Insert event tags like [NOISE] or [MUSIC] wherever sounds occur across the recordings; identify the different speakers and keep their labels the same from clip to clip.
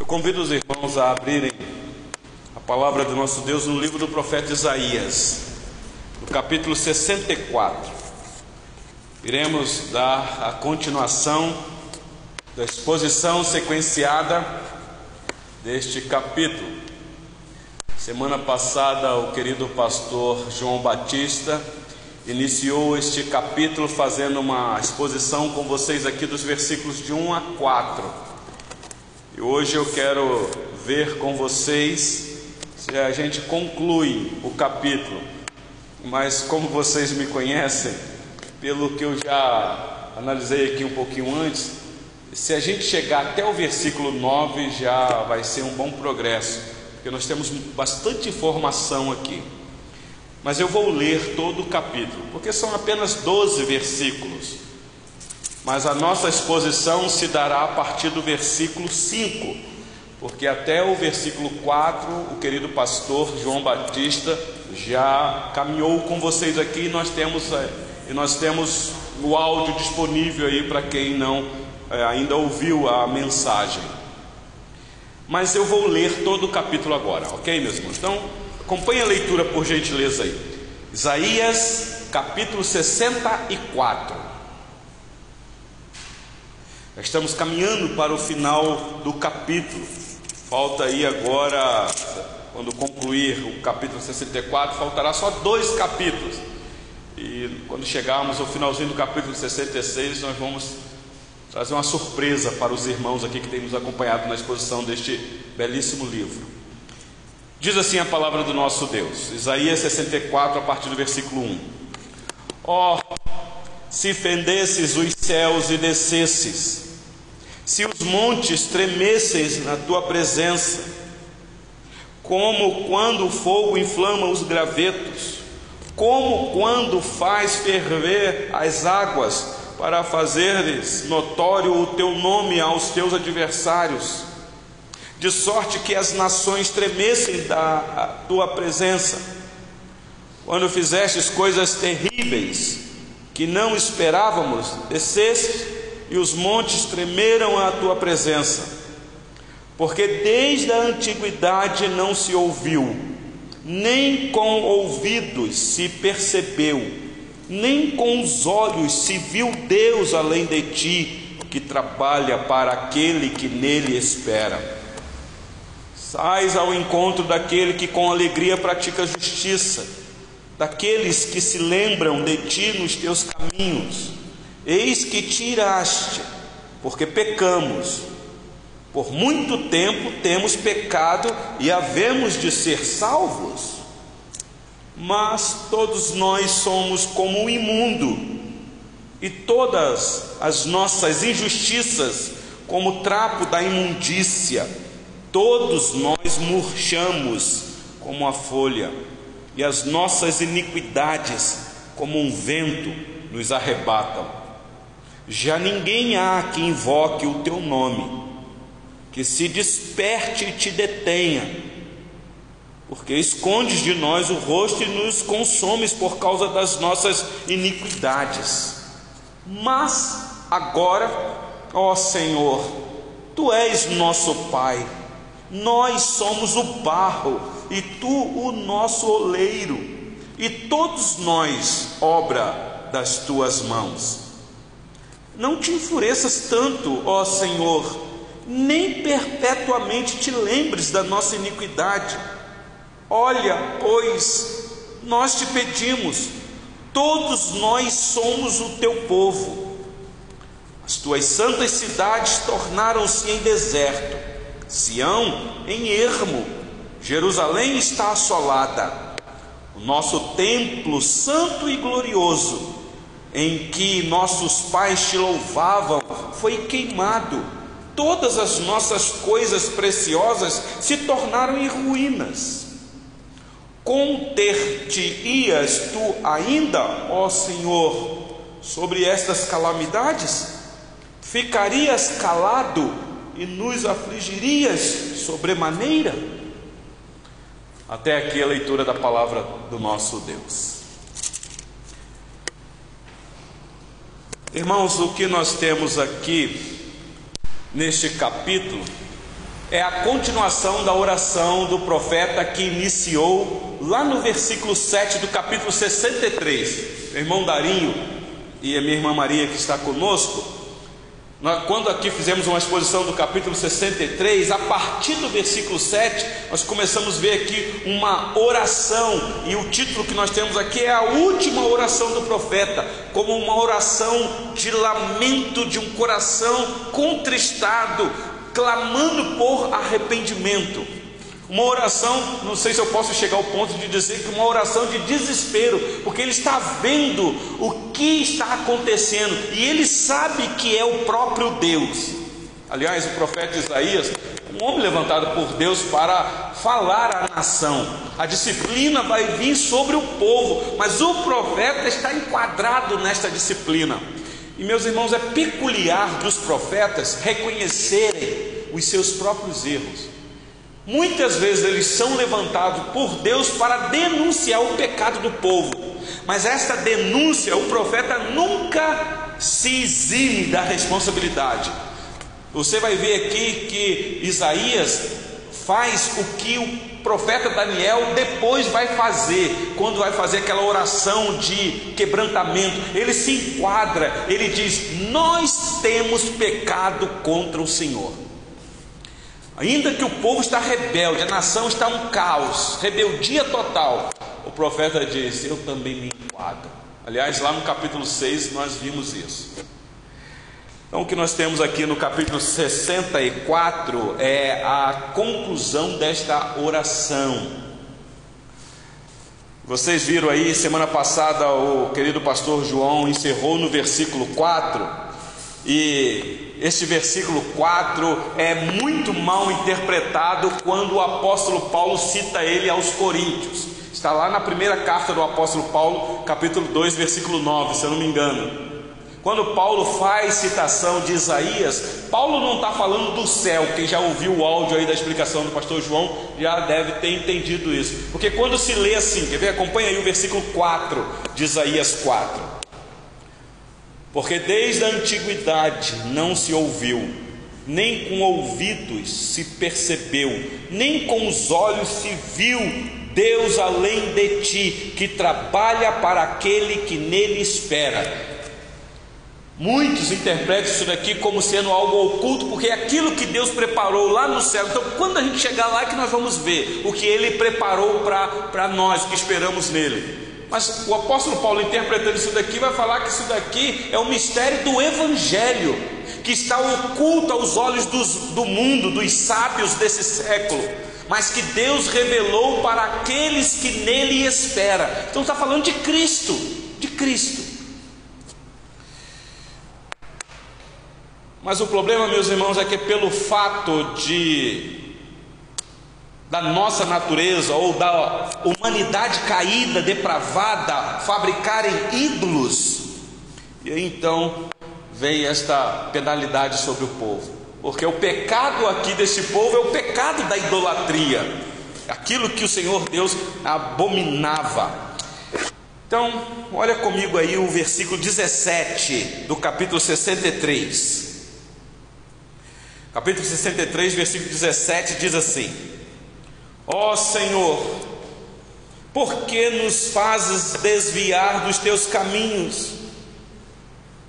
Speaker 1: Eu convido os irmãos a abrirem a palavra do nosso Deus no livro do profeta Isaías, no capítulo 64. Iremos dar a continuação da exposição sequenciada deste capítulo. Semana passada, o querido pastor João Batista iniciou este capítulo fazendo uma exposição com vocês aqui dos versículos de 1 a 4. E hoje eu quero ver com vocês se a gente conclui o capítulo. Mas como vocês me conhecem, pelo que eu já analisei aqui um pouquinho antes, se a gente chegar até o versículo 9 já vai ser um bom progresso, porque nós temos bastante informação aqui. Mas eu vou ler todo o capítulo, porque são apenas 12 versículos. Mas a nossa exposição se dará a partir do versículo 5, porque até o versículo 4 o querido pastor João Batista já caminhou com vocês aqui nós temos, eh, e nós temos o áudio disponível aí para quem não é, ainda ouviu a mensagem. Mas eu vou ler todo o capítulo agora, ok, meus irmãos? Então, acompanhe a leitura por gentileza aí. Isaías, capítulo 64. Estamos caminhando para o final do capítulo. Falta aí agora, quando concluir o capítulo 64, faltará só dois capítulos. E quando chegarmos ao finalzinho do capítulo 66, nós vamos trazer uma surpresa para os irmãos aqui que têm nos acompanhado na exposição deste belíssimo livro. Diz assim a palavra do nosso Deus, Isaías 64, a partir do versículo 1: Ó, oh, se fendesses os céus e descesses, se os montes tremessem na tua presença, como quando o fogo inflama os gravetos, como quando faz ferver as águas para fazeres notório o teu nome aos teus adversários, de sorte que as nações tremessem da tua presença, quando fizestes coisas terríveis que não esperávamos, desceste e os montes tremeram à tua presença, porque desde a antiguidade não se ouviu, nem com ouvidos se percebeu, nem com os olhos se viu Deus além de ti, que trabalha para aquele que nele espera. Sais ao encontro daquele que com alegria pratica justiça, daqueles que se lembram de ti nos teus caminhos Eis que tiraste, porque pecamos. Por muito tempo temos pecado e havemos de ser salvos. Mas todos nós somos como o imundo, e todas as nossas injustiças, como trapo da imundícia, todos nós murchamos como a folha, e as nossas iniquidades, como um vento, nos arrebatam. Já ninguém há que invoque o teu nome, que se desperte e te detenha, porque escondes de nós o rosto e nos consomes por causa das nossas iniquidades. Mas agora, ó Senhor, tu és nosso Pai, nós somos o barro e tu o nosso oleiro, e todos nós obra das tuas mãos. Não te enfureças tanto, ó Senhor, nem perpetuamente te lembres da nossa iniquidade. Olha, pois, nós te pedimos, todos nós somos o teu povo. As tuas santas cidades tornaram-se em deserto, Sião em ermo, Jerusalém está assolada. O nosso templo santo e glorioso em que nossos pais te louvavam foi queimado. Todas as nossas coisas preciosas se tornaram em ruínas. Conter-te-ias tu ainda, ó Senhor, sobre estas calamidades? Ficarias calado e nos afligirias sobremaneira? Até aqui a leitura da palavra do nosso Deus. Irmãos, o que nós temos aqui neste capítulo é a continuação da oração do profeta que iniciou lá no versículo 7 do capítulo 63. Meu irmão Darinho e a minha irmã Maria que está conosco, nós, quando aqui fizemos uma exposição do capítulo 63, a partir do versículo 7, nós começamos a ver aqui uma oração, e o título que nós temos aqui é a última oração do profeta, como uma oração de lamento de um coração contristado, clamando por arrependimento. Uma oração, não sei se eu posso chegar ao ponto de dizer que uma oração de desespero, porque ele está vendo o que está acontecendo e ele sabe que é o próprio Deus. Aliás, o profeta Isaías, um homem levantado por Deus para falar à nação. A disciplina vai vir sobre o povo, mas o profeta está enquadrado nesta disciplina. E meus irmãos, é peculiar dos profetas reconhecerem os seus próprios erros. Muitas vezes eles são levantados por Deus para denunciar o pecado do povo, mas esta denúncia o profeta nunca se exime da responsabilidade. Você vai ver aqui que Isaías faz o que o profeta Daniel depois vai fazer, quando vai fazer aquela oração de quebrantamento. Ele se enquadra, ele diz: Nós temos pecado contra o Senhor. Ainda que o povo está rebelde, a nação está um caos, rebeldia total. O profeta diz: Eu também me enquadro. Aliás, lá no capítulo 6 nós vimos isso. Então, o que nós temos aqui no capítulo 64 é a conclusão desta oração. Vocês viram aí, semana passada, o querido pastor João encerrou no versículo 4 e este versículo 4 é muito mal interpretado quando o apóstolo Paulo cita ele aos Coríntios. Está lá na primeira carta do apóstolo Paulo, capítulo 2, versículo 9, se eu não me engano. Quando Paulo faz citação de Isaías, Paulo não está falando do céu. Quem já ouviu o áudio aí da explicação do pastor João já deve ter entendido isso. Porque quando se lê assim, quer ver? Acompanha aí o versículo 4 de Isaías 4. Porque desde a antiguidade não se ouviu, nem com ouvidos se percebeu, nem com os olhos se viu Deus além de ti, que trabalha para aquele que nele espera. Muitos interpretam isso daqui como sendo algo oculto, porque é aquilo que Deus preparou lá no céu. Então, quando a gente chegar lá, é que nós vamos ver o que Ele preparou para nós que esperamos nele. Mas o apóstolo Paulo, interpretando isso daqui, vai falar que isso daqui é o mistério do Evangelho, que está oculto aos olhos dos, do mundo, dos sábios desse século, mas que Deus revelou para aqueles que nele espera. Então está falando de Cristo, de Cristo. Mas o problema, meus irmãos, é que pelo fato de da nossa natureza ou da humanidade caída, depravada, fabricarem ídolos. E aí então vem esta penalidade sobre o povo, porque o pecado aqui desse povo é o pecado da idolatria, aquilo que o Senhor Deus abominava. Então, olha comigo aí o versículo 17 do capítulo 63. Capítulo 63, versículo 17 diz assim: Ó oh, Senhor, por que nos fazes desviar dos teus caminhos?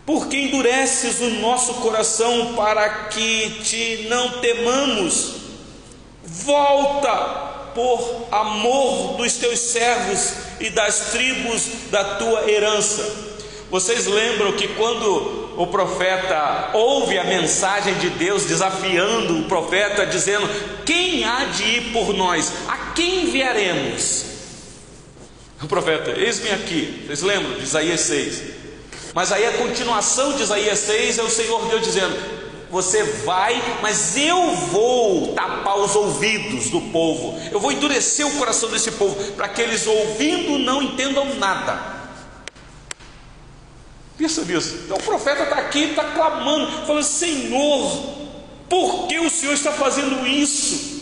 Speaker 1: Por que endureces o nosso coração para que te não temamos? Volta por amor dos teus servos e das tribos da tua herança. Vocês lembram que quando o profeta ouve a mensagem de Deus desafiando o profeta, dizendo: Quem há de ir por nós? A quem enviaremos? O profeta, eis-me aqui. Vocês lembram de Isaías 6? Mas aí a continuação de Isaías 6 é o Senhor Deus dizendo: Você vai, mas eu vou tapar os ouvidos do povo, eu vou endurecer o coração desse povo, para que eles ouvindo não entendam nada Pensa nisso. Então o profeta está aqui, está clamando, falando: Senhor, por que o Senhor está fazendo isso?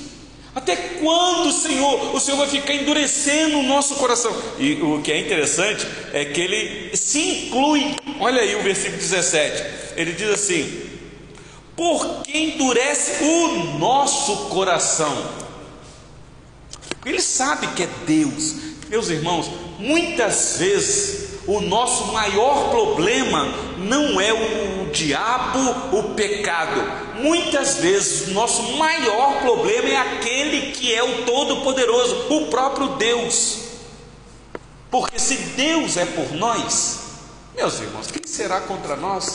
Speaker 1: Até quando, Senhor, o Senhor vai ficar endurecendo o nosso coração? E o que é interessante é que ele se inclui. Olha aí o versículo 17. Ele diz assim: Por que endurece o nosso coração? Ele sabe que é Deus. Meus irmãos, muitas vezes o nosso maior problema não é o diabo, o pecado. Muitas vezes o nosso maior problema é aquele que é o Todo-Poderoso, o próprio Deus. Porque se Deus é por nós, meus irmãos, quem será contra nós?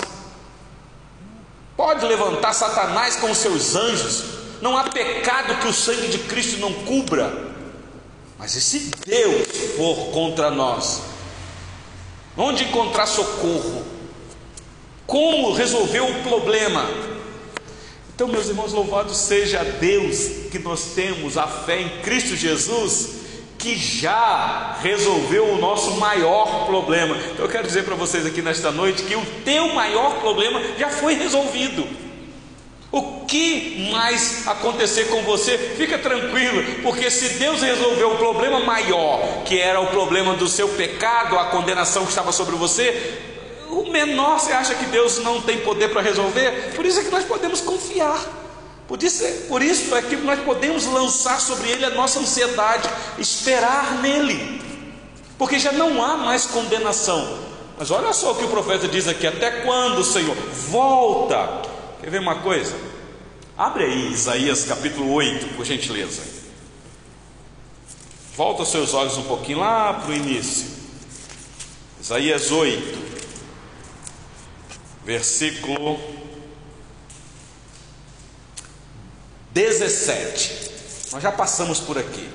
Speaker 1: Pode levantar Satanás com os seus anjos, não há pecado que o sangue de Cristo não cubra. Mas e se Deus for contra nós? Onde encontrar socorro? Como resolver o problema? Então, meus irmãos, louvado seja Deus que nós temos a fé em Cristo Jesus, que já resolveu o nosso maior problema. Então, eu quero dizer para vocês aqui nesta noite que o teu maior problema já foi resolvido. Que mais acontecer com você, fica tranquilo, porque se Deus resolveu o problema maior, que era o problema do seu pecado, a condenação que estava sobre você, o menor você acha que Deus não tem poder para resolver? Por isso é que nós podemos confiar. Por isso, por isso é que nós podemos lançar sobre Ele a nossa ansiedade, esperar nele, porque já não há mais condenação. Mas olha só o que o profeta diz aqui: até quando, Senhor? Volta Quer ver uma coisa? Abre aí Isaías capítulo 8, por gentileza. Volta os seus olhos um pouquinho lá para o início. Isaías 8, versículo 17. Nós já passamos por aqui.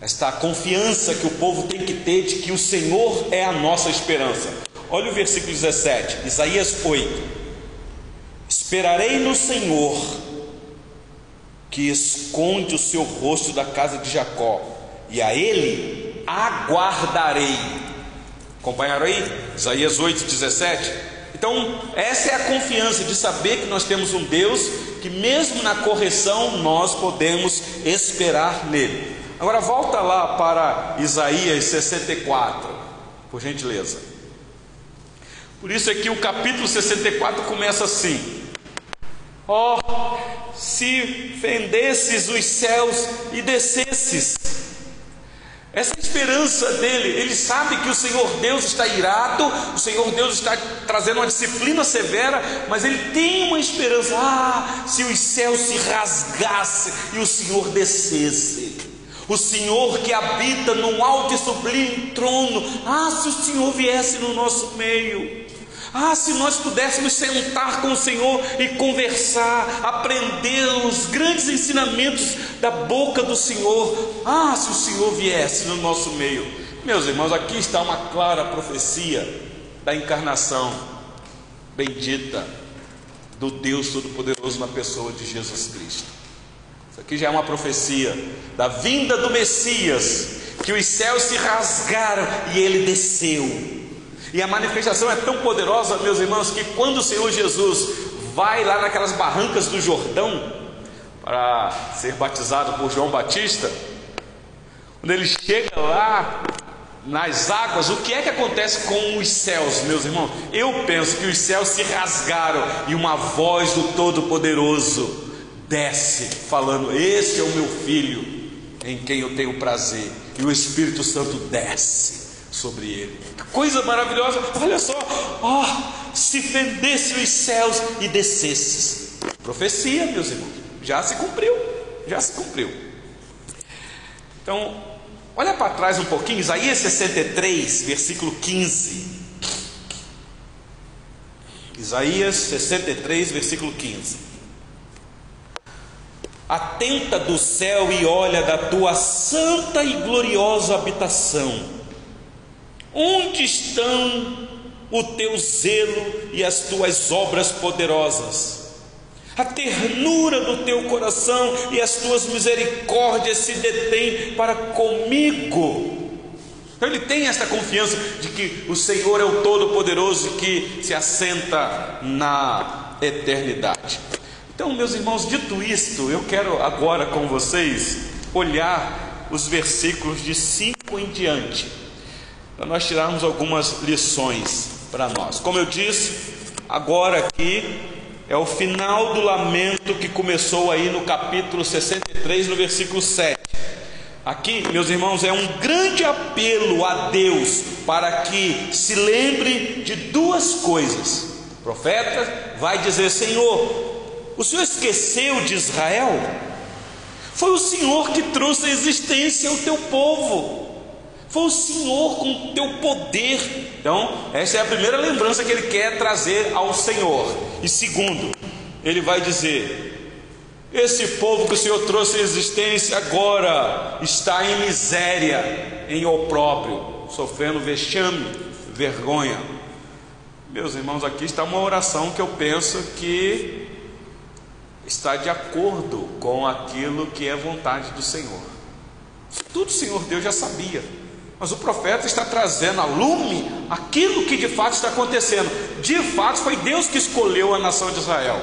Speaker 1: Esta confiança que o povo tem que ter de que o Senhor é a nossa esperança. Olha o versículo 17, Isaías 8. Esperarei no Senhor, que esconde o seu rosto da casa de Jacó, e a ele aguardarei. Acompanharam aí? Isaías 8, 17. Então, essa é a confiança de saber que nós temos um Deus que, mesmo na correção, nós podemos esperar nele. Agora, volta lá para Isaías 64, por gentileza. Por isso é que o capítulo 64 começa assim: Ó, oh, se fendesses os céus e descesses. Essa esperança dele, ele sabe que o Senhor Deus está irado, o Senhor Deus está trazendo uma disciplina severa, mas ele tem uma esperança: ah, se os céus se rasgassem e o Senhor descesse. O Senhor que habita num alto e sublime trono, ah, se o Senhor viesse no nosso meio. Ah, se nós pudéssemos sentar com o Senhor e conversar, aprender os grandes ensinamentos da boca do Senhor. Ah, se o Senhor viesse no nosso meio. Meus irmãos, aqui está uma clara profecia da encarnação bendita do Deus Todo-Poderoso na pessoa de Jesus Cristo. Isso aqui já é uma profecia da vinda do Messias, que os céus se rasgaram e ele desceu e a manifestação é tão poderosa, meus irmãos, que quando o Senhor Jesus vai lá naquelas barrancas do Jordão para ser batizado por João Batista, quando ele chega lá nas águas, o que é que acontece com os céus, meus irmãos? Eu penso que os céus se rasgaram e uma voz do Todo-Poderoso desce, falando: Este é o meu filho, em quem eu tenho prazer, e o Espírito Santo desce sobre ele. Que coisa maravilhosa! Olha só, oh, se fendesse os céus e descesses. Profecia, meus irmãos, já se cumpriu, já se cumpriu. Então, olha para trás um pouquinho, Isaías 63, versículo 15. Isaías 63, versículo 15. Atenta do céu e olha da tua santa e gloriosa habitação Onde estão o teu zelo e as tuas obras poderosas? A ternura do teu coração e as tuas misericórdias se detêm para comigo. Então ele tem esta confiança de que o Senhor é o Todo-Poderoso que se assenta na eternidade. Então, meus irmãos, dito isto, eu quero agora com vocês olhar os versículos de 5 em diante para nós tirarmos algumas lições para nós. Como eu disse, agora aqui é o final do lamento que começou aí no capítulo 63, no versículo 7. Aqui, meus irmãos, é um grande apelo a Deus para que se lembre de duas coisas. O profeta vai dizer: Senhor, o Senhor esqueceu de Israel? Foi o Senhor que trouxe a existência ao teu povo. Foi o Senhor com o teu poder. Então, essa é a primeira lembrança que ele quer trazer ao Senhor. E segundo, ele vai dizer: Esse povo que o Senhor trouxe à existência agora está em miséria, em opróbrio, sofrendo vexame, vergonha. Meus irmãos, aqui está uma oração que eu penso que está de acordo com aquilo que é vontade do Senhor. Tudo o Senhor Deus já sabia. Mas o profeta está trazendo a lume aquilo que de fato está acontecendo. De fato, foi Deus que escolheu a nação de Israel.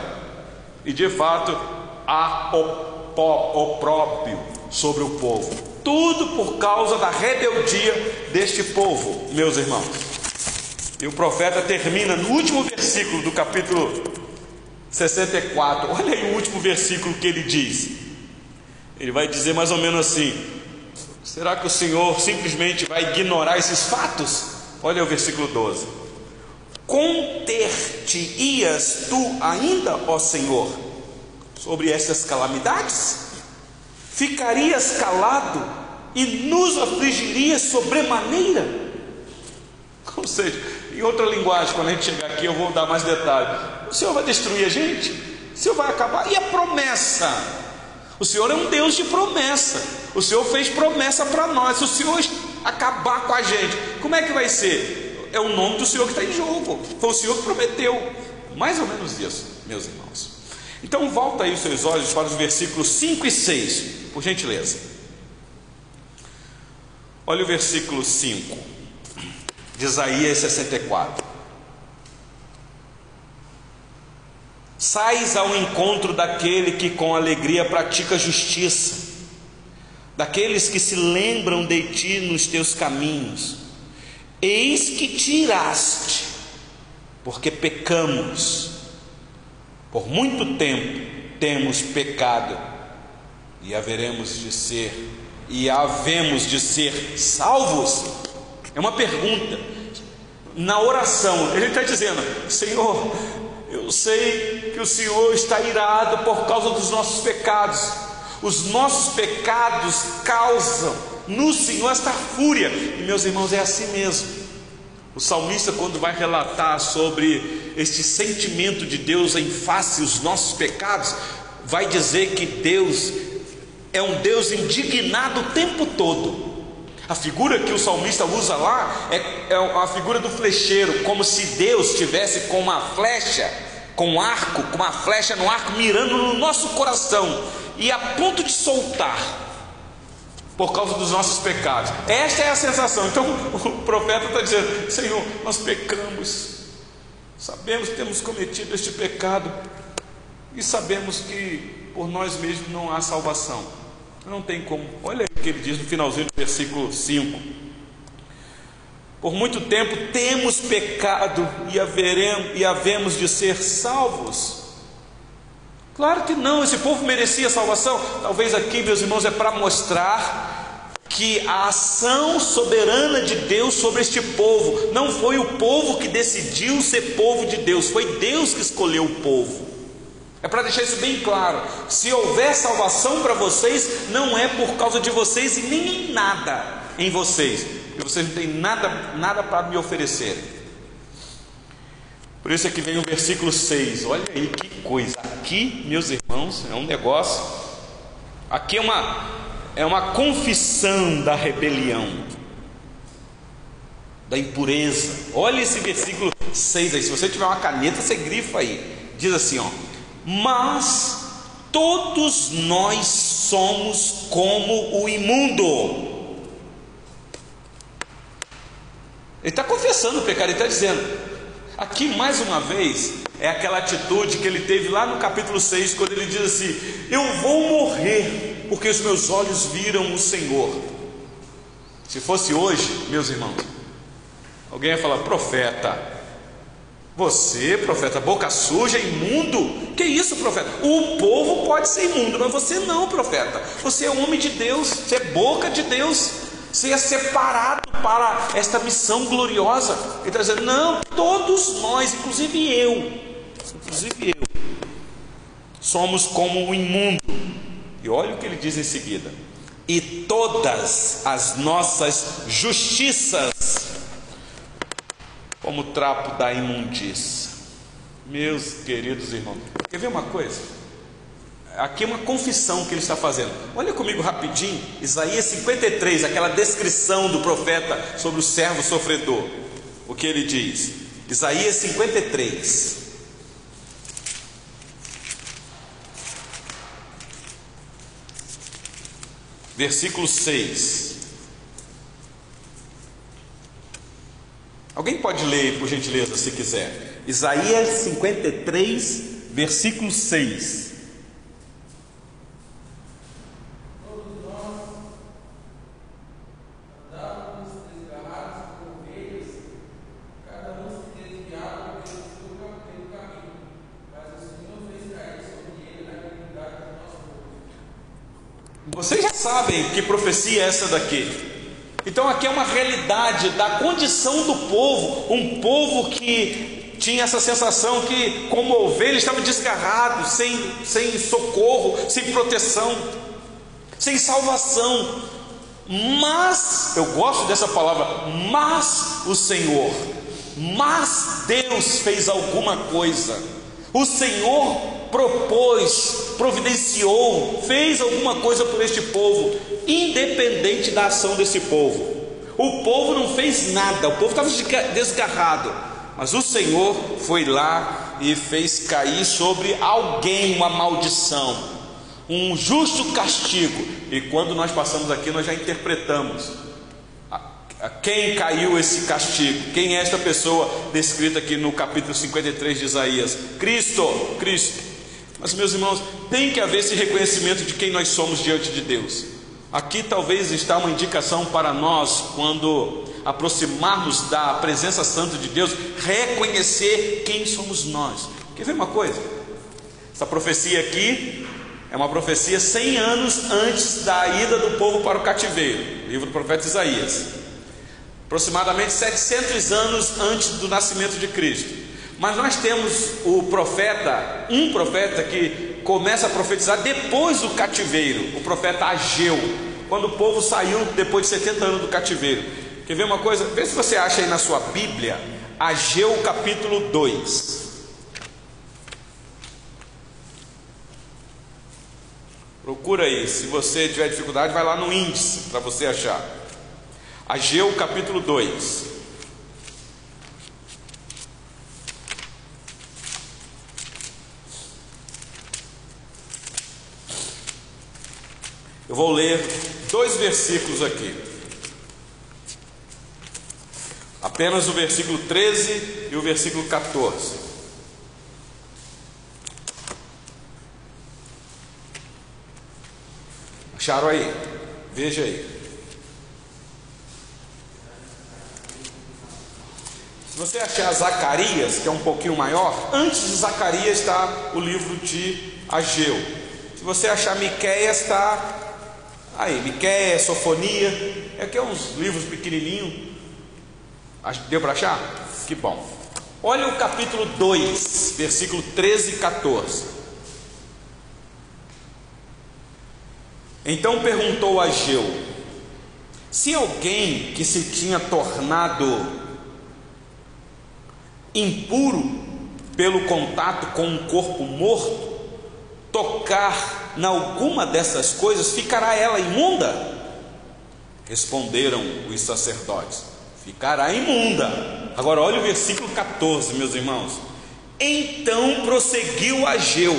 Speaker 1: E de fato, há o próprio sobre o povo. Tudo por causa da rebeldia deste povo, meus irmãos. E o profeta termina no último versículo do capítulo 64. Olha aí o último versículo que ele diz. Ele vai dizer mais ou menos assim: Será que o Senhor simplesmente vai ignorar esses fatos? Olha o versículo 12: Conter-te-ias tu ainda, ó Senhor, sobre essas calamidades? Ficarias calado e nos afligirias sobremaneira? Ou seja, em outra linguagem, quando a gente chegar aqui, eu vou dar mais detalhes. O Senhor vai destruir a gente? O Senhor vai acabar? E a promessa? O Senhor é um Deus de promessa. O Senhor fez promessa para nós. Se o Senhor acabar com a gente, como é que vai ser? É o nome do Senhor que está em jogo. Foi o Senhor que prometeu. Mais ou menos isso, meus irmãos. Então volta aí os seus olhos para os versículos 5 e 6, por gentileza. Olha o versículo 5 de Isaías 64. Sais ao encontro daquele que com alegria pratica justiça, daqueles que se lembram de ti nos teus caminhos. Eis que tiraste, porque pecamos, por muito tempo temos pecado, e haveremos de ser, e havemos de ser salvos. É uma pergunta. Na oração, ele está dizendo: Senhor, eu sei o Senhor está irado por causa dos nossos pecados. Os nossos pecados causam no Senhor esta fúria. E meus irmãos, é assim mesmo. O salmista, quando vai relatar sobre este sentimento de Deus em face os nossos pecados, vai dizer que Deus é um Deus indignado o tempo todo. A figura que o salmista usa lá é, é a figura do flecheiro, como se Deus tivesse com uma flecha, com um arco, com uma flecha no arco, mirando no nosso coração e a ponto de soltar por causa dos nossos pecados. Esta é a sensação. Então [LAUGHS] o profeta está dizendo: Senhor, nós pecamos, sabemos que temos cometido este pecado e sabemos que por nós mesmos não há salvação. Não tem como. Olha o que ele diz no finalzinho do versículo 5. Por muito tempo temos pecado e, haveremos, e havemos de ser salvos. Claro que não, esse povo merecia salvação. Talvez aqui, meus irmãos, é para mostrar que a ação soberana de Deus sobre este povo não foi o povo que decidiu ser povo de Deus, foi Deus que escolheu o povo. É para deixar isso bem claro. Se houver salvação para vocês, não é por causa de vocês e nem em nada em vocês. Porque vocês não têm nada, nada para me oferecer. Por isso é que vem o versículo 6. Olha aí que coisa. Aqui, meus irmãos, é um negócio. Aqui é uma, é uma confissão da rebelião, da impureza. Olha esse versículo 6 aí. Se você tiver uma caneta, você grifa aí. Diz assim, ó mas todos nós somos como o imundo. Ele está confessando o pecado, ele está dizendo, aqui mais uma vez, é aquela atitude que ele teve lá no capítulo 6, quando ele diz assim: Eu vou morrer, porque os meus olhos viram o Senhor. Se fosse hoje, meus irmãos, alguém ia falar, profeta, Você, profeta, boca suja, imundo. Que isso, profeta? O povo pode ser imundo, mas você não, profeta. Você é homem de Deus, você é boca de Deus. É separado para esta missão gloriosa. Ele está dizendo: não, todos nós, inclusive eu, inclusive eu, somos como o imundo. E olha o que ele diz em seguida: e todas as nossas justiças como trapo da imundícia. Meus queridos irmãos, quer ver uma coisa? Aqui é uma confissão que ele está fazendo. Olha comigo rapidinho, Isaías 53, aquela descrição do profeta sobre o servo sofredor. O que ele diz? Isaías 53. Versículo 6. Alguém pode ler, por gentileza, se quiser. Isaías 53, versículo 6. Que profecia é essa daqui. Então aqui é uma realidade da condição do povo, um povo que tinha essa sensação que, como ovelha, estava desgarrado, sem, sem socorro, sem proteção, sem salvação. Mas, eu gosto dessa palavra, mas o Senhor, mas Deus fez alguma coisa, o Senhor propôs, providenciou, fez alguma coisa por este povo, independente da ação desse povo. O povo não fez nada, o povo estava desgarrado, mas o Senhor foi lá e fez cair sobre alguém uma maldição, um justo castigo. E quando nós passamos aqui, nós já interpretamos quem caiu esse castigo? Quem é esta pessoa descrita aqui no capítulo 53 de Isaías? Cristo, Cristo. Mas, meus irmãos, tem que haver esse reconhecimento de quem nós somos diante de Deus. Aqui talvez está uma indicação para nós, quando aproximarmos da presença santa de Deus, reconhecer quem somos nós. Quer ver uma coisa? Essa profecia aqui é uma profecia 100 anos antes da ida do povo para o cativeiro, livro do profeta Isaías. Aproximadamente 700 anos antes do nascimento de Cristo. Mas nós temos o profeta, um profeta que começa a profetizar depois do cativeiro, o profeta Ageu, quando o povo saiu depois de 70 anos do cativeiro. Quer ver uma coisa? Vê se você acha aí na sua Bíblia, Ageu capítulo 2. Procura aí, se você tiver dificuldade, vai lá no índice para você achar. Ageu capítulo 2. Eu vou ler dois versículos aqui. Apenas o versículo 13 e o versículo 14. Acharam aí? Veja aí. Se você achar Zacarias, que é um pouquinho maior, antes de Zacarias está o livro de Ageu. Se você achar Miqueias, está Aí, Miquéia, Sofonia, é que é uns livros pequenininhos. Deu para achar? Que bom. Olha o capítulo 2, versículo 13 e 14. Então perguntou a Geu: se alguém que se tinha tornado impuro pelo contato com um corpo morto, tocar em alguma dessas coisas, ficará ela imunda? Responderam os sacerdotes: Ficará imunda. Agora, olha o versículo 14, meus irmãos. Então prosseguiu Ageu: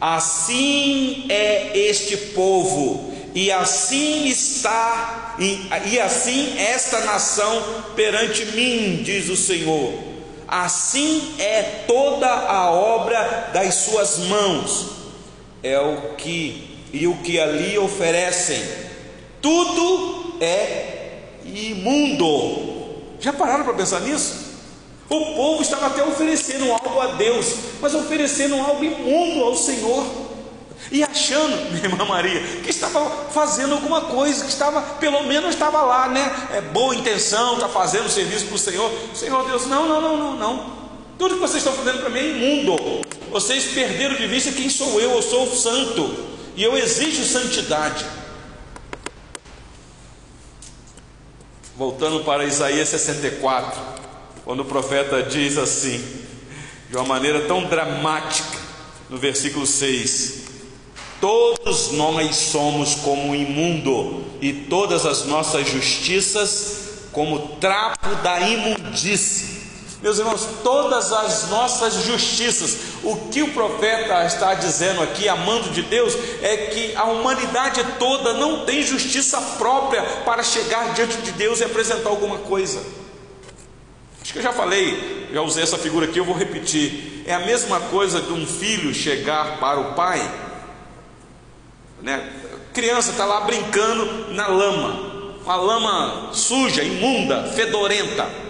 Speaker 1: Assim é este povo, e assim está, e, e assim esta nação perante mim, diz o Senhor. Assim é toda a obra das suas mãos é o que e o que ali oferecem, tudo é imundo. Já pararam para pensar nisso? O povo estava até oferecendo algo a Deus, mas oferecendo algo imundo ao Senhor. E achando, [LAUGHS] minha irmã Maria, que estava fazendo alguma coisa, que estava, pelo menos estava lá, né? É boa intenção, está fazendo serviço para o Senhor. Senhor Deus, não, não, não, não, não. Tudo que vocês estão fazendo para mim é imundo. Vocês perderam de vista quem sou eu, eu sou o santo. E eu exijo santidade. Voltando para Isaías 64, quando o profeta diz assim, de uma maneira tão dramática, no versículo 6: Todos nós somos como imundo, e todas as nossas justiças como trapo da imundície. Meus irmãos, todas as nossas justiças, o que o profeta está dizendo aqui, amando de Deus, é que a humanidade toda não tem justiça própria para chegar diante de Deus e apresentar alguma coisa. Acho que eu já falei, já usei essa figura aqui, eu vou repetir. É a mesma coisa de um filho chegar para o pai, né? Criança está lá brincando na lama, uma lama suja, imunda, fedorenta.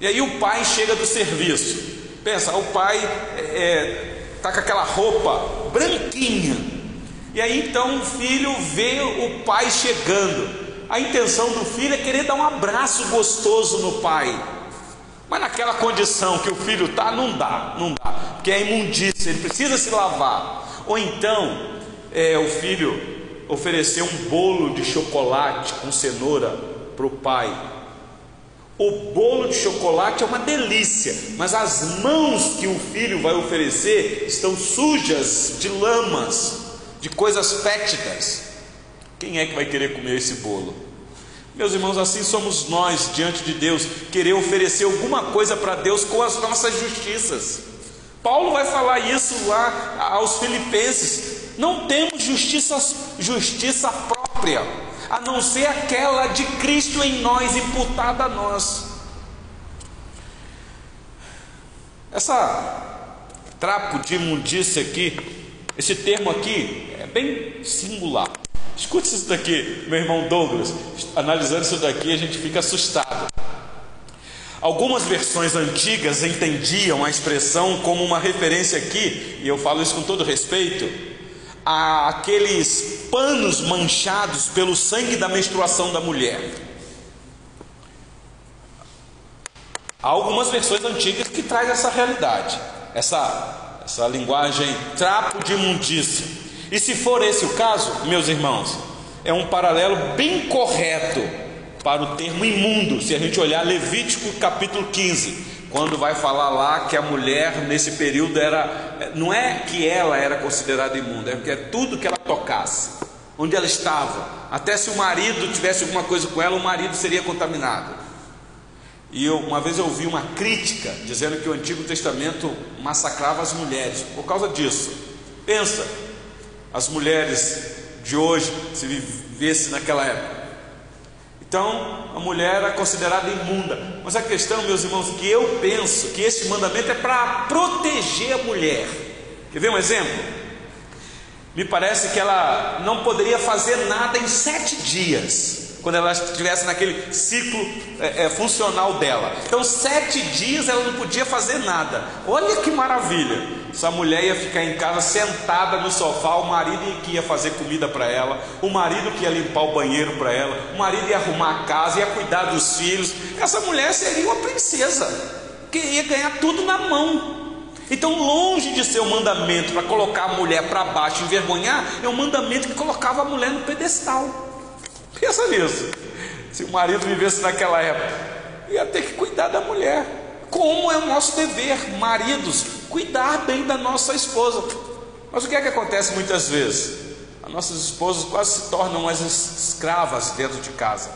Speaker 1: E aí o pai chega do serviço. Pensa, o pai está é, tá com aquela roupa branquinha. E aí então o filho vê o pai chegando. A intenção do filho é querer dar um abraço gostoso no pai. Mas naquela condição que o filho está, não dá, não dá, porque é imundícia, ele precisa se lavar. Ou então, é, o filho oferecer um bolo de chocolate com cenoura para o pai, o bolo de chocolate é uma delícia, mas as mãos que o filho vai oferecer estão sujas de lamas, de coisas fétidas. Quem é que vai querer comer esse bolo? Meus irmãos, assim somos nós diante de Deus, querer oferecer alguma coisa para Deus com as nossas justiças. Paulo vai falar isso lá aos Filipenses. Não temos justiça, justiça própria a não ser aquela de Cristo em nós, imputada a nós. Essa trapo de imundícia aqui, esse termo aqui é bem singular. Escute isso daqui, meu irmão Douglas. Analisando isso daqui, a gente fica assustado. Algumas versões antigas entendiam a expressão como uma referência aqui, e eu falo isso com todo respeito, aqueles panos manchados pelo sangue da menstruação da mulher. Há algumas versões antigas que traz essa realidade, essa, essa linguagem trapo de imundícia. E se for esse o caso, meus irmãos, é um paralelo bem correto para o termo imundo, se a gente olhar Levítico capítulo 15, quando vai falar lá que a mulher nesse período era, não é que ela era considerada imunda, é porque é tudo que ela tocasse, onde ela estava, até se o marido tivesse alguma coisa com ela, o marido seria contaminado. E eu, uma vez eu ouvi uma crítica dizendo que o Antigo Testamento massacrava as mulheres por causa disso. Pensa, as mulheres de hoje, se vivesse naquela época, então, a mulher era considerada imunda. Mas a questão, meus irmãos, que eu penso que esse mandamento é para proteger a mulher. Quer ver um exemplo? Me parece que ela não poderia fazer nada em sete dias, quando ela estivesse naquele ciclo é, é, funcional dela. Então, sete dias ela não podia fazer nada. Olha que maravilha! Essa mulher ia ficar em casa sentada no sofá, o marido que ia fazer comida para ela, o marido que ia limpar o banheiro para ela, o marido ia arrumar a casa, ia cuidar dos filhos. Essa mulher seria uma princesa, que ia ganhar tudo na mão. Então, longe de ser um mandamento para colocar a mulher para baixo envergonhar, é um mandamento que colocava a mulher no pedestal. Pensa nisso. Se o marido vivesse naquela época, ia ter que cuidar da mulher. Como é o nosso dever, maridos, cuidar bem da nossa esposa. Mas o que é que acontece muitas vezes? As nossas esposas quase se tornam umas escravas dentro de casa.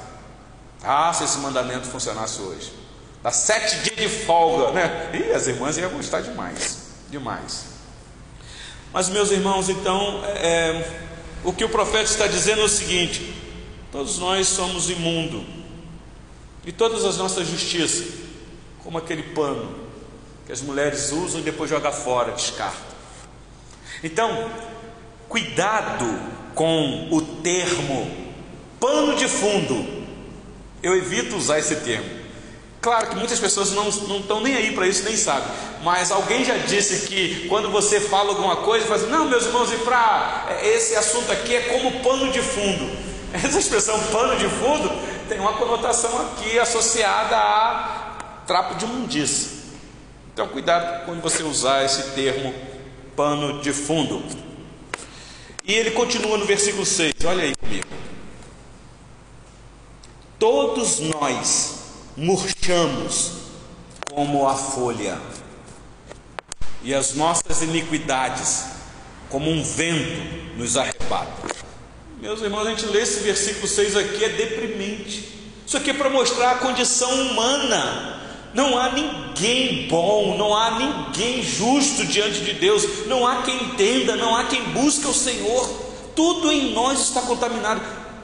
Speaker 1: Ah, se esse mandamento funcionasse hoje. Dá sete dias de folga, né? E as irmãs iam gostar demais, demais. Mas meus irmãos, então, é, é, o que o profeta está dizendo é o seguinte: todos nós somos imundo, e todas as nossas justiças, como aquele pano que as mulheres usam e depois joga fora, descarta. Então, cuidado com o termo pano de fundo. Eu evito usar esse termo. Claro que muitas pessoas não, não estão nem aí para isso, nem sabem. Mas alguém já disse que quando você fala alguma coisa, fala assim, não, meus irmãos, e para esse assunto aqui é como pano de fundo. Essa expressão pano de fundo tem uma conotação aqui associada a trapo de mundiça. Então, cuidado quando você usar esse termo pano de fundo. E ele continua no versículo 6, olha aí comigo. Todos nós murchamos como a folha, e as nossas iniquidades, como um vento, nos arrebata. Meus irmãos, a gente lê esse versículo 6 aqui, é deprimente. Isso aqui é para mostrar a condição humana. Não há ninguém bom, não há ninguém justo diante de Deus, não há quem entenda, não há quem busque o Senhor. Tudo em nós está contaminado.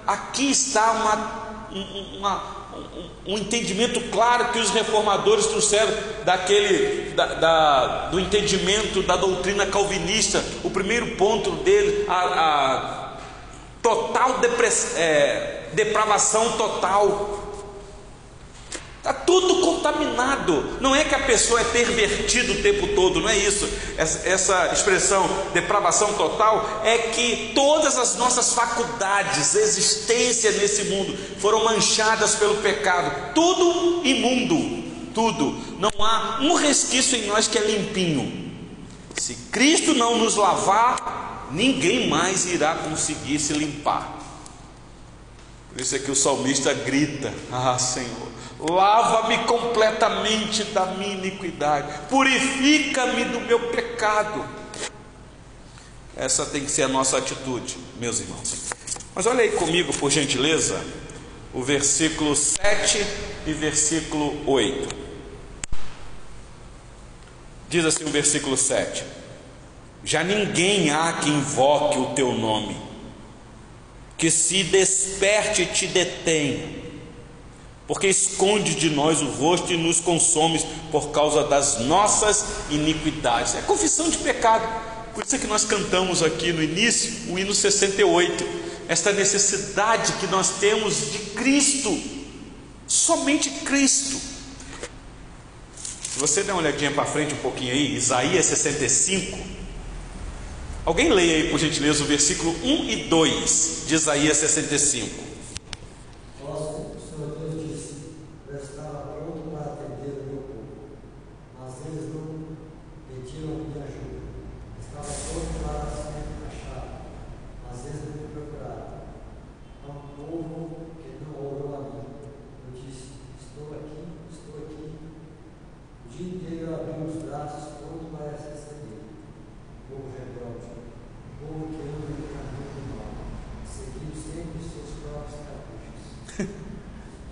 Speaker 1: Aqui está uma, uma um, entendimento claro que os reformadores trouxeram daquele da, da, do entendimento da doutrina calvinista. O primeiro ponto dele, a, a é, depravação total. Está tudo contaminado. Não é que a pessoa é pervertida o tempo todo, não é isso. Essa, essa, expressão depravação total é que todas as nossas faculdades, existência nesse mundo, foram manchadas pelo pecado. Tudo imundo, tudo. Não há um resquício em nós que é limpinho. Se Cristo não nos lavar, ninguém mais irá conseguir se limpar. Por isso é que o salmista grita: Ah, Senhor lava-me completamente da minha iniquidade, purifica-me do meu pecado. Essa tem que ser a nossa atitude, meus irmãos. Mas olha aí comigo, por gentileza, o versículo 7 e versículo 8. Diz assim o versículo 7: Já ninguém há que invoque o teu nome, que se desperte e te detenha porque esconde de nós o rosto e nos consome por causa das nossas iniquidades. É confissão de pecado. Por isso é que nós cantamos aqui no início o hino 68, esta necessidade que nós temos de Cristo, somente Cristo. Se você der uma olhadinha para frente um pouquinho aí, Isaías 65, alguém leia aí por gentileza o versículo 1 e 2 de Isaías 65.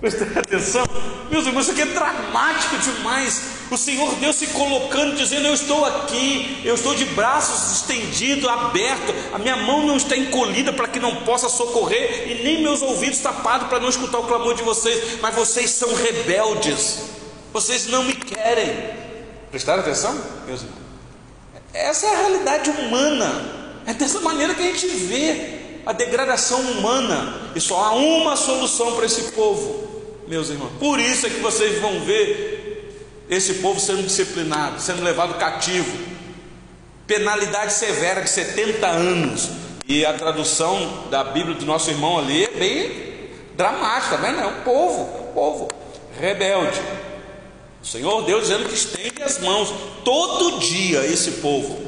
Speaker 1: Presta atenção, meus irmãos, isso aqui é dramático demais. O Senhor Deus se colocando, dizendo: Eu estou aqui, eu estou de braços estendidos, aberto, a minha mão não está encolhida para que não possa socorrer, e nem meus ouvidos tapados para não escutar o clamor de vocês, mas vocês são rebeldes, vocês não me querem. Prestaram atenção, meus irmãos? Essa é a realidade humana, é dessa maneira que a gente vê a degradação humana, e só há uma solução para esse povo meus irmãos. Por isso é que vocês vão ver esse povo sendo disciplinado, sendo levado cativo. Penalidade severa de 70 anos. E a tradução da Bíblia do nosso irmão ali é bem dramática, não é? O povo, o povo rebelde. O Senhor Deus dizendo que estende as mãos todo dia esse povo.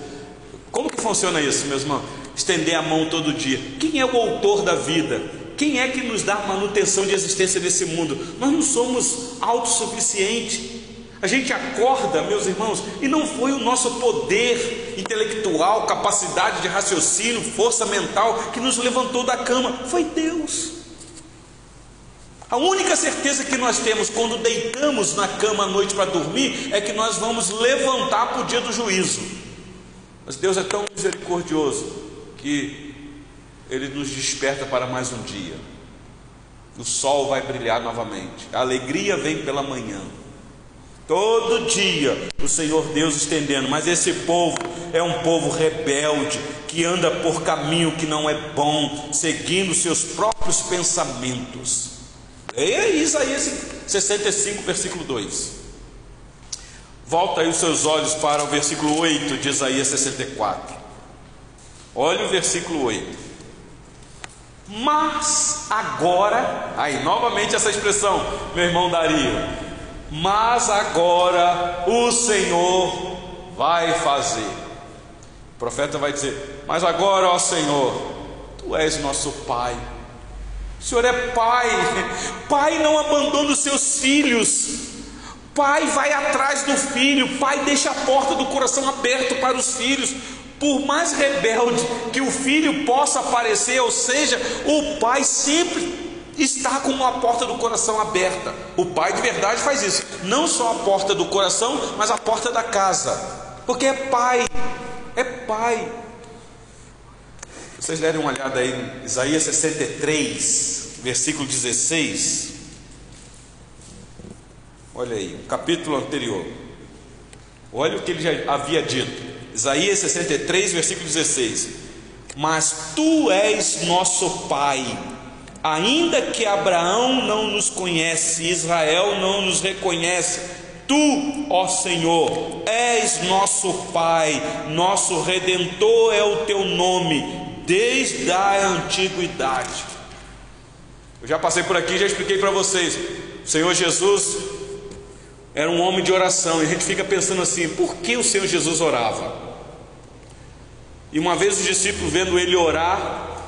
Speaker 1: Como que funciona isso, meus irmãos? Estender a mão todo dia. Quem é o autor da vida? Quem é que nos dá manutenção de existência nesse mundo? Nós não somos autossuficientes. A gente acorda, meus irmãos, e não foi o nosso poder intelectual, capacidade de raciocínio, força mental que nos levantou da cama, foi Deus. A única certeza que nós temos quando deitamos na cama à noite para dormir é que nós vamos levantar para o dia do juízo. Mas Deus é tão misericordioso que ele nos desperta para mais um dia. O sol vai brilhar novamente, a alegria vem pela manhã. Todo dia o Senhor Deus estendendo, mas esse povo é um povo rebelde que anda por caminho que não é bom, seguindo seus próprios pensamentos. É Isaías 65, versículo 2. Volta aí os seus olhos para o versículo 8 de Isaías 64. Olha o versículo 8. Mas agora, aí novamente essa expressão, meu irmão Dario. Mas agora o Senhor vai fazer. O profeta vai dizer: Mas agora, ó Senhor, tu és nosso Pai. O Senhor é Pai. Pai não abandona os seus filhos. Pai vai atrás do filho. Pai deixa a porta do coração aberta para os filhos. Por mais rebelde que o filho possa parecer, ou seja, o pai sempre está com a porta do coração aberta. O pai de verdade faz isso, não só a porta do coração, mas a porta da casa, porque é pai, é pai. Vocês derem uma olhada aí em Isaías 63, versículo 16. Olha aí, o capítulo anterior. Olha o que ele já havia dito. Isaías 63, versículo 16: Mas tu és nosso Pai, ainda que Abraão não nos conhece, Israel não nos reconhece, tu, ó Senhor, és nosso Pai, nosso redentor é o teu nome, desde a antiguidade. Eu já passei por aqui, já expliquei para vocês. O Senhor Jesus era um homem de oração, e a gente fica pensando assim: por que o Senhor Jesus orava? E uma vez os discípulos, vendo ele orar,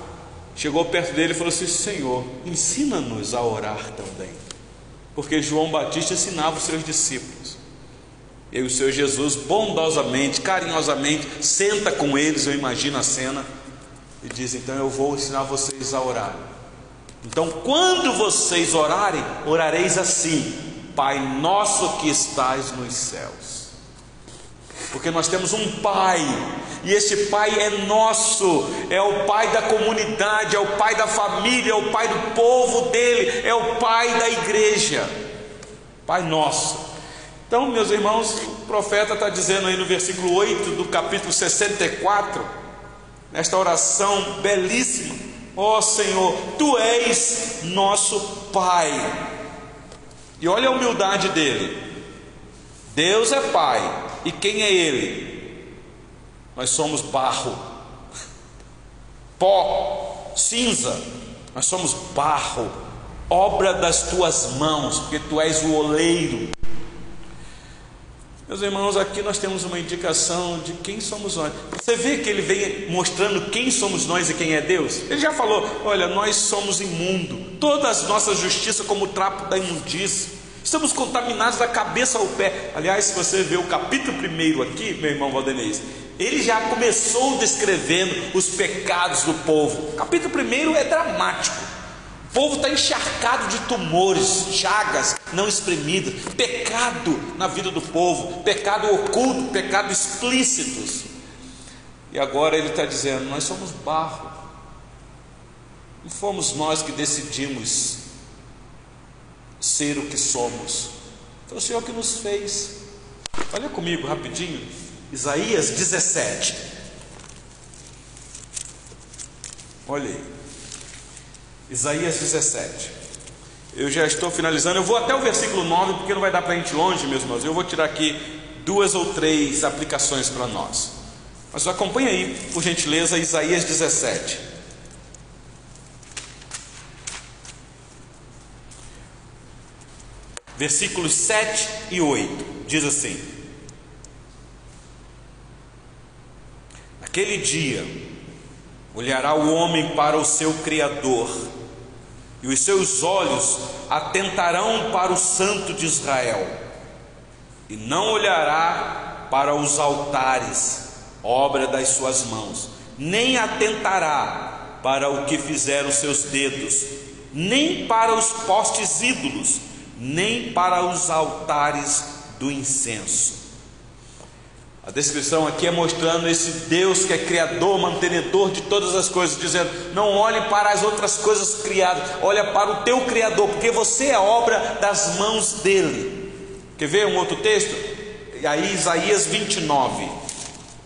Speaker 1: chegou perto dele e falou assim: Senhor, ensina-nos a orar também. Porque João Batista ensinava os seus discípulos. E o Senhor Jesus, bondosamente, carinhosamente, senta com eles, eu imagino a cena, e diz: Então eu vou ensinar vocês a orar. Então, quando vocês orarem, orareis assim: Pai nosso que estás nos céus. Porque nós temos um Pai e esse pai é nosso, é o pai da comunidade, é o pai da família, é o pai do povo dele, é o pai da igreja, pai nosso. Então, meus irmãos, o profeta está dizendo aí no versículo 8 do capítulo 64, nesta oração belíssima: Ó oh, Senhor, tu és nosso Pai. E olha a humildade dele. Deus é Pai, e quem é Ele? nós somos barro, pó, cinza, nós somos barro, obra das tuas mãos, porque tu és o oleiro. Meus irmãos, aqui nós temos uma indicação de quem somos nós. Você vê que ele vem mostrando quem somos nós e quem é Deus? Ele já falou: olha, nós somos imundo, toda a nossa justiça como trapo da imundícia. Estamos contaminados da cabeça ao pé. Aliás, se você ver o capítulo primeiro aqui, meu irmão Valdenez, ele já começou descrevendo os pecados do povo. O capítulo 1 é dramático. O povo está encharcado de tumores, chagas não exprimidas, pecado na vida do povo, pecado oculto, pecado explícitos. E agora ele está dizendo: nós somos barro, não fomos nós que decidimos ser o que somos, foi o Senhor que nos fez. Olha comigo rapidinho, Isaías 17. Olha aí. Isaías 17. Eu já estou finalizando. Eu vou até o versículo 9, porque não vai dar para a gente longe, meus irmãos. Eu vou tirar aqui duas ou três aplicações para nós. Mas acompanhe aí, por gentileza, Isaías 17. Versículos 7 e 8. Diz assim: Aquele dia, olhará o homem para o seu Criador, e os seus olhos atentarão para o Santo de Israel, e não olhará para os altares, obra das suas mãos, nem atentará para o que fizeram seus dedos, nem para os postes ídolos, nem para os altares do incenso. A descrição aqui é mostrando esse Deus que é criador, mantenedor de todas as coisas, dizendo: não olhe para as outras coisas criadas, olha para o teu Criador, porque você é obra das mãos dele. Quer ver um outro texto? E aí, Isaías 29,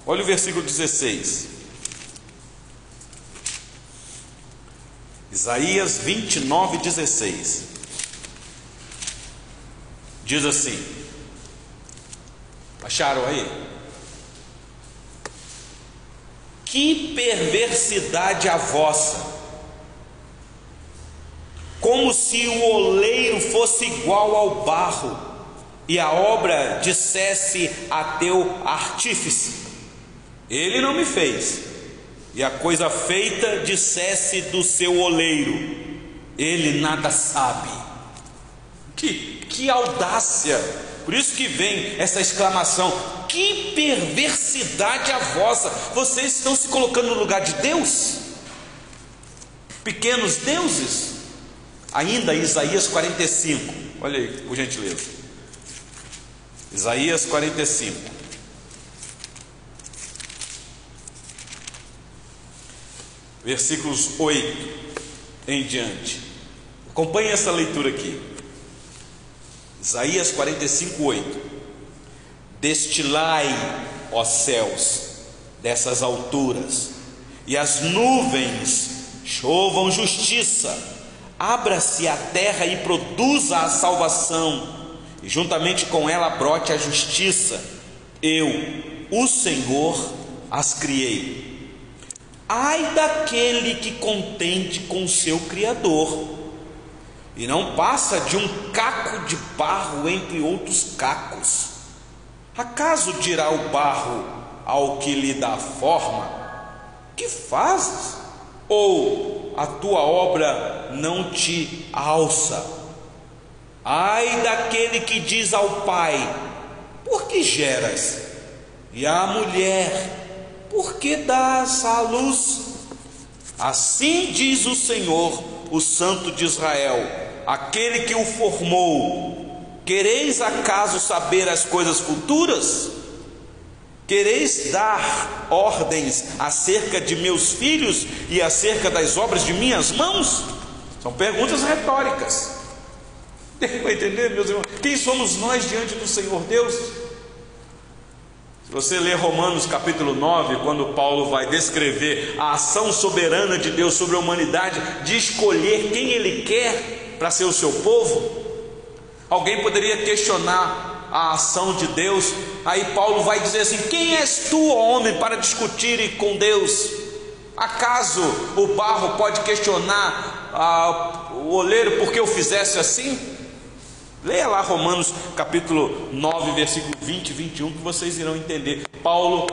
Speaker 1: olha o versículo 16. Isaías 29, 16. Diz assim: Acharam aí? Que perversidade a vossa! Como se o oleiro fosse igual ao barro, e a obra dissesse a teu artífice: Ele não me fez, e a coisa feita dissesse do seu oleiro: Ele nada sabe. Que, que audácia! Por isso que vem essa exclamação: que perversidade a vossa! Vocês estão se colocando no lugar de Deus? Pequenos deuses? Ainda Isaías 45, olha aí, por gentileza. Isaías 45. Versículos 8 em diante. Acompanhe essa leitura aqui. Isaías 45, 8. Destilai, ó céus, dessas alturas, e as nuvens chovam justiça Abra-se a terra e produza a salvação, e juntamente com ela brote a justiça. Eu, o Senhor, as criei. Ai daquele que contende com seu Criador, e não passa de um caco de barro entre outros cacos. Acaso dirá o barro ao que lhe dá forma: Que fazes? Ou a tua obra não te alça. Ai daquele que diz ao pai: Por que geras? E à mulher: Por que dás à luz? Assim diz o Senhor, o Santo de Israel, aquele que o formou. Quereis acaso saber as coisas futuras? Quereis dar ordens acerca de meus filhos e acerca das obras de minhas mãos? São perguntas retóricas. [LAUGHS] Deu entender, meus irmãos? Quem somos nós diante do Senhor Deus? Se você ler Romanos capítulo 9, quando Paulo vai descrever a ação soberana de Deus sobre a humanidade, de escolher quem ele quer para ser o seu povo, alguém poderia questionar a ação de Deus. Aí Paulo vai dizer assim: Quem és tu, homem, para discutir com Deus? Acaso o barro pode questionar ah, o oleiro porque eu fizesse assim? Leia lá Romanos capítulo 9, versículo 20 e 21, que vocês irão entender. Paulo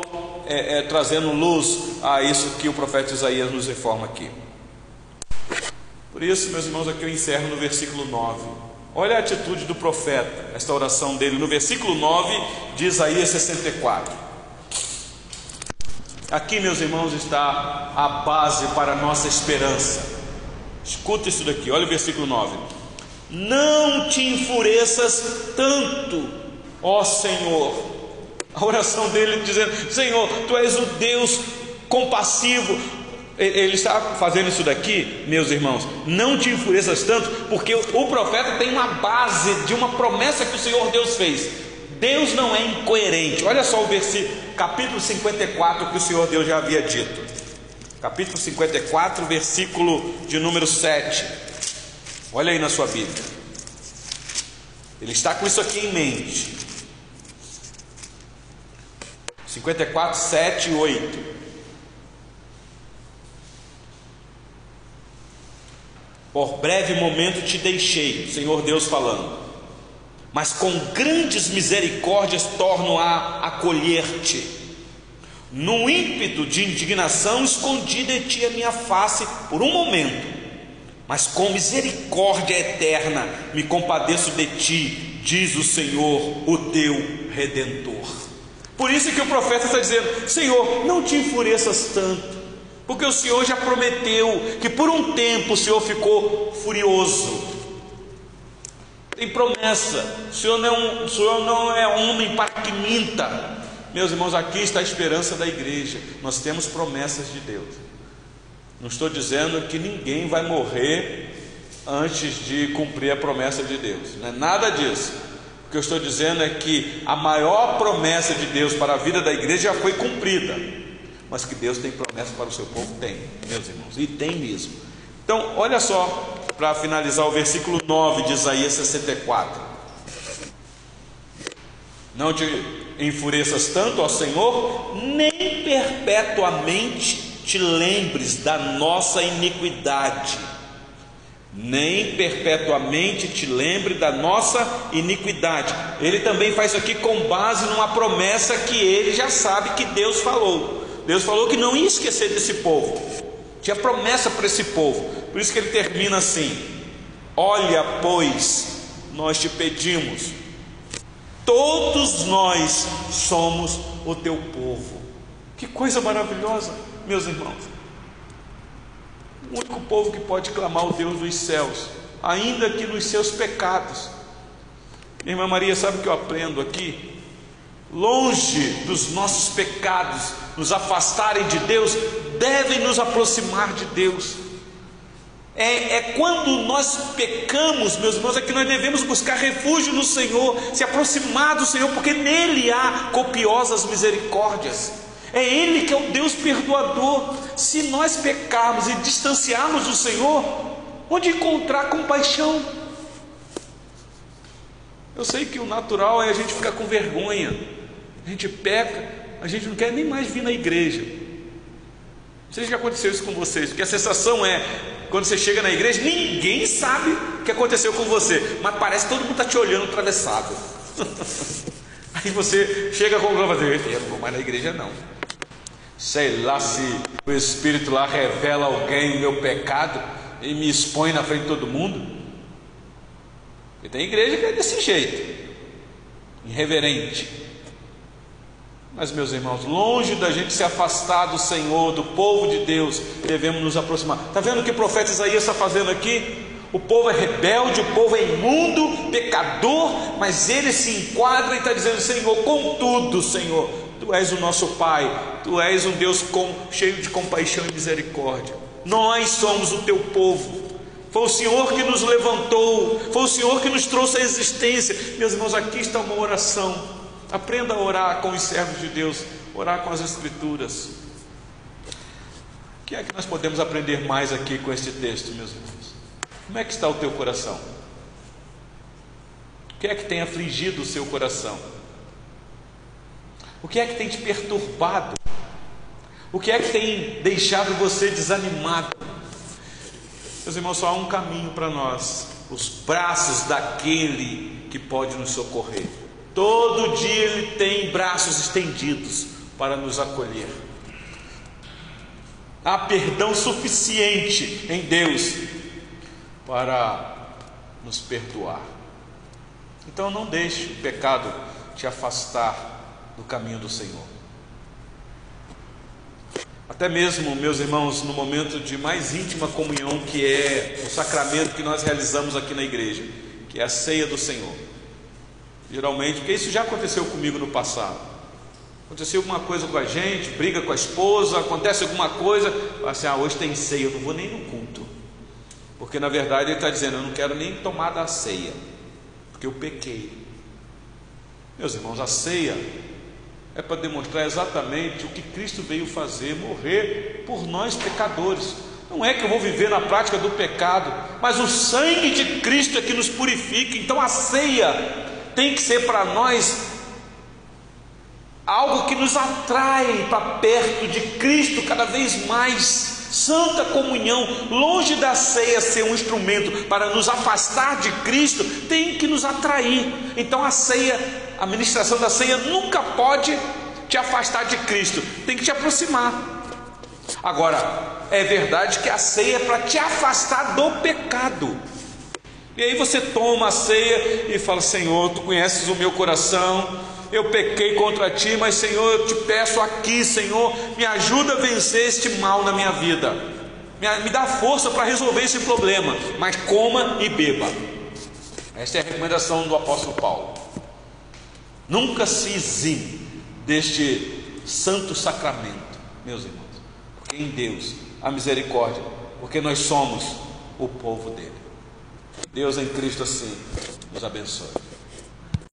Speaker 1: é, é, trazendo luz a isso que o profeta Isaías nos informa aqui. Por isso, meus irmãos, aqui eu encerro no versículo 9. Olha a atitude do profeta, esta oração dele, no versículo 9 de Isaías 64. Aqui, meus irmãos, está a base para a nossa esperança. Escuta isso daqui, olha o versículo 9. Não te enfureças tanto, ó Senhor. A oração dele dizendo: Senhor, tu és o Deus compassivo, ele está fazendo isso daqui, meus irmãos, não te enfureças tanto, porque o profeta tem uma base de uma promessa que o Senhor Deus fez. Deus não é incoerente. Olha só o versículo, capítulo 54 que o Senhor Deus já havia dito. Capítulo 54, versículo de número 7. Olha aí na sua Bíblia. Ele está com isso aqui em mente. 54, 7 e 8. Por breve momento te deixei, Senhor Deus falando, mas com grandes misericórdias torno a acolher-te. No ímpeto de indignação, escondi de ti a minha face por um momento, mas com misericórdia eterna me compadeço de ti, diz o Senhor, o teu redentor. Por isso que o profeta está dizendo: Senhor, não te enfureças tanto porque o Senhor já prometeu que por um tempo o Senhor ficou furioso. Tem promessa. O Senhor não, o Senhor não é homem para que minta. Meus irmãos, aqui está a esperança da igreja. Nós temos promessas de Deus. Não estou dizendo que ninguém vai morrer antes de cumprir a promessa de Deus. Não é nada disso. O que eu estou dizendo é que a maior promessa de Deus para a vida da igreja já foi cumprida mas que Deus tem promessa para o seu povo? Tem, meus irmãos, e tem mesmo. Então, olha só, para finalizar o versículo 9 de Isaías 64. Não te enfureças tanto ao Senhor, nem perpetuamente te lembres da nossa iniquidade, nem perpetuamente te lembre da nossa iniquidade. Ele também faz isso aqui com base numa promessa que ele já sabe que Deus falou. Deus falou que não ia esquecer desse povo, tinha promessa para esse povo, por isso que ele termina assim: Olha, pois, nós te pedimos Todos nós somos o teu povo. Que coisa maravilhosa, meus irmãos. O único povo que pode clamar o Deus dos céus, ainda que nos seus pecados. Minha irmã Maria, sabe o que eu aprendo aqui? Longe dos nossos pecados nos afastarem de Deus, devem nos aproximar de Deus. É, é, quando nós pecamos, meus irmãos, é que nós devemos buscar refúgio no Senhor, se aproximar do Senhor, porque nele há copiosas misericórdias. É Ele que é o Deus perdoador. Se nós pecarmos e distanciarmos do Senhor, onde encontrar compaixão? Eu sei que o natural é a gente ficar com vergonha, a gente peca, a gente não quer nem mais vir na igreja. Não sei se já aconteceu isso com vocês, porque a sensação é, quando você chega na igreja, ninguém sabe o que aconteceu com você, mas parece que todo mundo está te olhando atravessado. [LAUGHS] Aí você chega com o dizer, eu não vou mais na igreja não. Sei lá se o Espírito lá revela alguém o meu pecado e me expõe na frente de todo mundo. E tem igreja que é desse jeito, irreverente. Mas, meus irmãos, longe da gente se afastar do Senhor, do povo de Deus, devemos nos aproximar. Está vendo o que o profeta Isaías está fazendo aqui? O povo é rebelde, o povo é imundo, pecador, mas ele se enquadra e está dizendo: Senhor, contudo, Senhor, Tu és o nosso Pai, Tu és um Deus com, cheio de compaixão e misericórdia. Nós somos o Teu povo. Foi o Senhor que nos levantou, foi o Senhor que nos trouxe a existência. Meus irmãos, aqui está uma oração Aprenda a orar com os servos de Deus, orar com as Escrituras. O que é que nós podemos aprender mais aqui com este texto, meus irmãos? Como é que está o teu coração? O que é que tem afligido o seu coração? O que é que tem te perturbado? O que é que tem deixado você desanimado? Meus irmãos, só há um caminho para nós: os braços daquele que pode nos socorrer. Todo dia Ele tem braços estendidos para nos acolher. Há perdão suficiente em Deus para nos perdoar. Então não deixe o pecado te afastar do caminho do Senhor. Até mesmo, meus irmãos, no momento de mais íntima comunhão, que é o sacramento que nós realizamos aqui na igreja, que é a ceia do Senhor geralmente, porque isso já aconteceu comigo no passado. Aconteceu alguma coisa com a gente, briga com a esposa, acontece alguma coisa, assim, ah, hoje tem ceia, eu não vou nem no culto. Porque na verdade ele está dizendo, eu não quero nem tomar da ceia, porque eu pequei. Meus irmãos, a ceia é para demonstrar exatamente o que Cristo veio fazer, morrer por nós pecadores. Não é que eu vou viver na prática do pecado, mas o sangue de Cristo é que nos purifica. Então a ceia tem que ser para nós algo que nos atrai para perto de Cristo cada vez mais. Santa comunhão, longe da ceia ser um instrumento para nos afastar de Cristo, tem que nos atrair. Então a ceia, a ministração da ceia nunca pode te afastar de Cristo, tem que te aproximar. Agora, é verdade que a ceia é para te afastar do pecado. E aí você toma a ceia e fala: Senhor, tu conheces o meu coração, eu pequei contra ti, mas Senhor, eu te peço aqui, Senhor, me ajuda a vencer este mal na minha vida, me, dá força para resolver esse problema, mas coma e beba. Esta é a recomendação do apóstolo Paulo. Nunca se exime deste santo sacramento, meus irmãos, porque em Deus há misericórdia, porque nós somos o povo dele. Deus em Cristo assim nos abençoe.